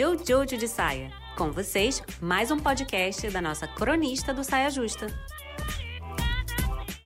Jojo de Saia. Com vocês, mais um podcast da nossa cronista do Saia Justa.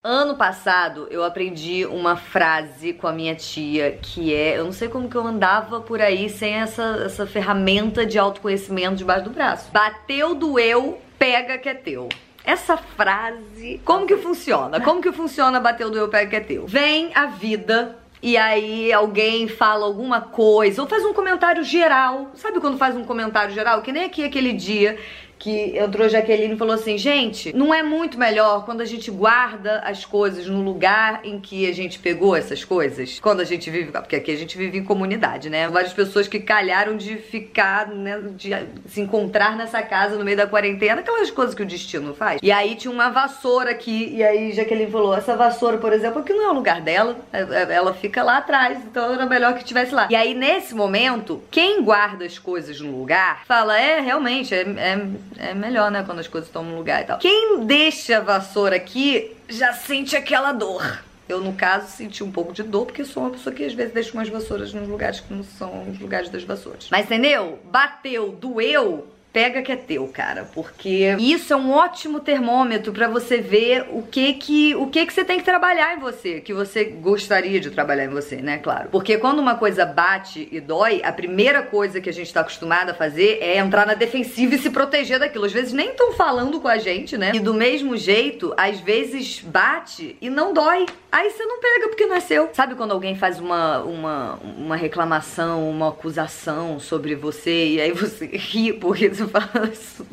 Ano passado eu aprendi uma frase com a minha tia que é, eu não sei como que eu andava por aí sem essa, essa ferramenta de autoconhecimento debaixo do braço. Bateu, doeu, pega que é teu. Essa frase, como que funciona? Como que funciona bateu, doeu, pega que é teu? Vem a vida e aí alguém fala alguma coisa, ou faz um comentário geral. Sabe quando faz um comentário geral? Que nem aqui aquele dia que entrou Jaqueline e falou assim: gente, não é muito melhor quando a gente guarda as coisas no lugar em que a gente pegou essas coisas? Quando a gente vive. Porque aqui a gente vive em comunidade, né? Várias pessoas que calharam de ficar, né? De se encontrar nessa casa no meio da quarentena, aquelas coisas que o destino faz. E aí tinha uma vassoura aqui, e aí Jaqueline falou: essa vassoura, por exemplo, aqui não é o lugar dela, é, é, ela fica lá atrás, então era melhor que estivesse lá. E aí nesse momento, quem guarda as coisas no lugar fala: é, realmente, é, é é melhor, né? Quando as coisas no lugar e tal. Quem deixa a vassoura aqui já sente aquela dor. Eu, no caso, senti um pouco de dor, porque sou uma pessoa que às vezes deixa umas vassouras nos lugares que não são os lugares das vassouras. Mas entendeu? Bateu, doeu, pega que é teu, cara, porque isso é um ótimo termômetro para você ver o que que o que que você tem que trabalhar em você, que você gostaria de trabalhar em você, né, claro. Porque quando uma coisa bate e dói, a primeira coisa que a gente tá acostumado a fazer é entrar na defensiva e se proteger daquilo. Às vezes nem estão falando com a gente, né? E do mesmo jeito, às vezes bate e não dói. Aí você não pega porque não é seu. Sabe quando alguém faz uma, uma, uma reclamação, uma acusação sobre você e aí você ri porque você fala isso,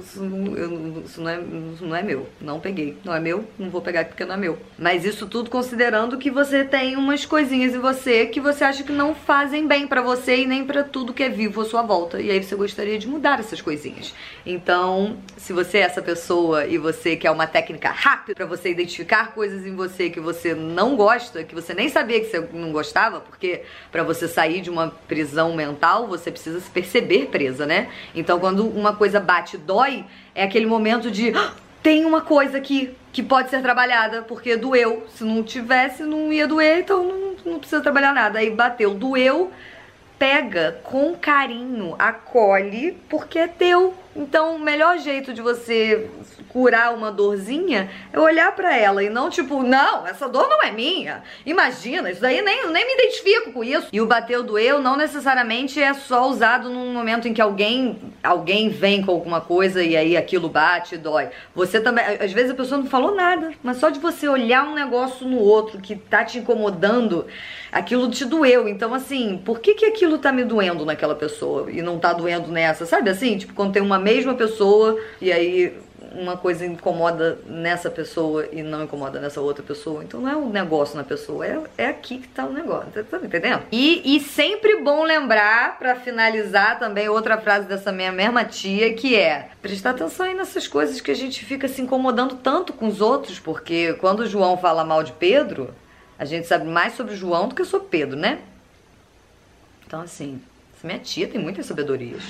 isso, não, isso, não é, isso não é meu. Não peguei. Não é meu, não vou pegar porque não é meu. Mas isso tudo considerando que você tem umas coisinhas em você que você acha que não fazem bem para você e nem para tudo que é vivo à sua volta. E aí você gostaria de mudar essas coisinhas. Então, se você é essa pessoa e você quer uma técnica rápida para você identificar coisas em você que você não gosta, que você nem sabia que você não gostava, porque para você sair de uma prisão mental, você precisa se perceber presa, né? Então quando uma coisa bate dói, é aquele momento de ah, tem uma coisa aqui que pode ser trabalhada, porque doeu. Se não tivesse, não ia doer, então não, não precisa trabalhar nada. Aí bateu, doeu, pega com carinho, acolhe, porque é teu. Então, o melhor jeito de você curar uma dorzinha é olhar para ela e não tipo, não, essa dor não é minha. Imagina, isso daí nem, nem me identifico com isso. E o bateu doeu não necessariamente é só usado num momento em que alguém alguém vem com alguma coisa e aí aquilo bate e dói. Você também, às vezes a pessoa não falou nada, mas só de você olhar um negócio no outro que tá te incomodando, aquilo te doeu. Então assim, por que que aquilo tá me doendo naquela pessoa e não tá doendo nessa? Sabe assim? Tipo, quando tem uma mesma pessoa e aí uma coisa incomoda nessa pessoa e não incomoda nessa outra pessoa. Então não é um negócio na pessoa, é, é aqui que tá o negócio. Tá, tá entendendo? E, e sempre bom lembrar, para finalizar também, outra frase dessa minha mesma tia, que é prestar atenção aí nessas coisas que a gente fica se incomodando tanto com os outros, porque quando o João fala mal de Pedro, a gente sabe mais sobre o João do que sobre Pedro, né? Então, assim, minha tia tem muitas sabedorias.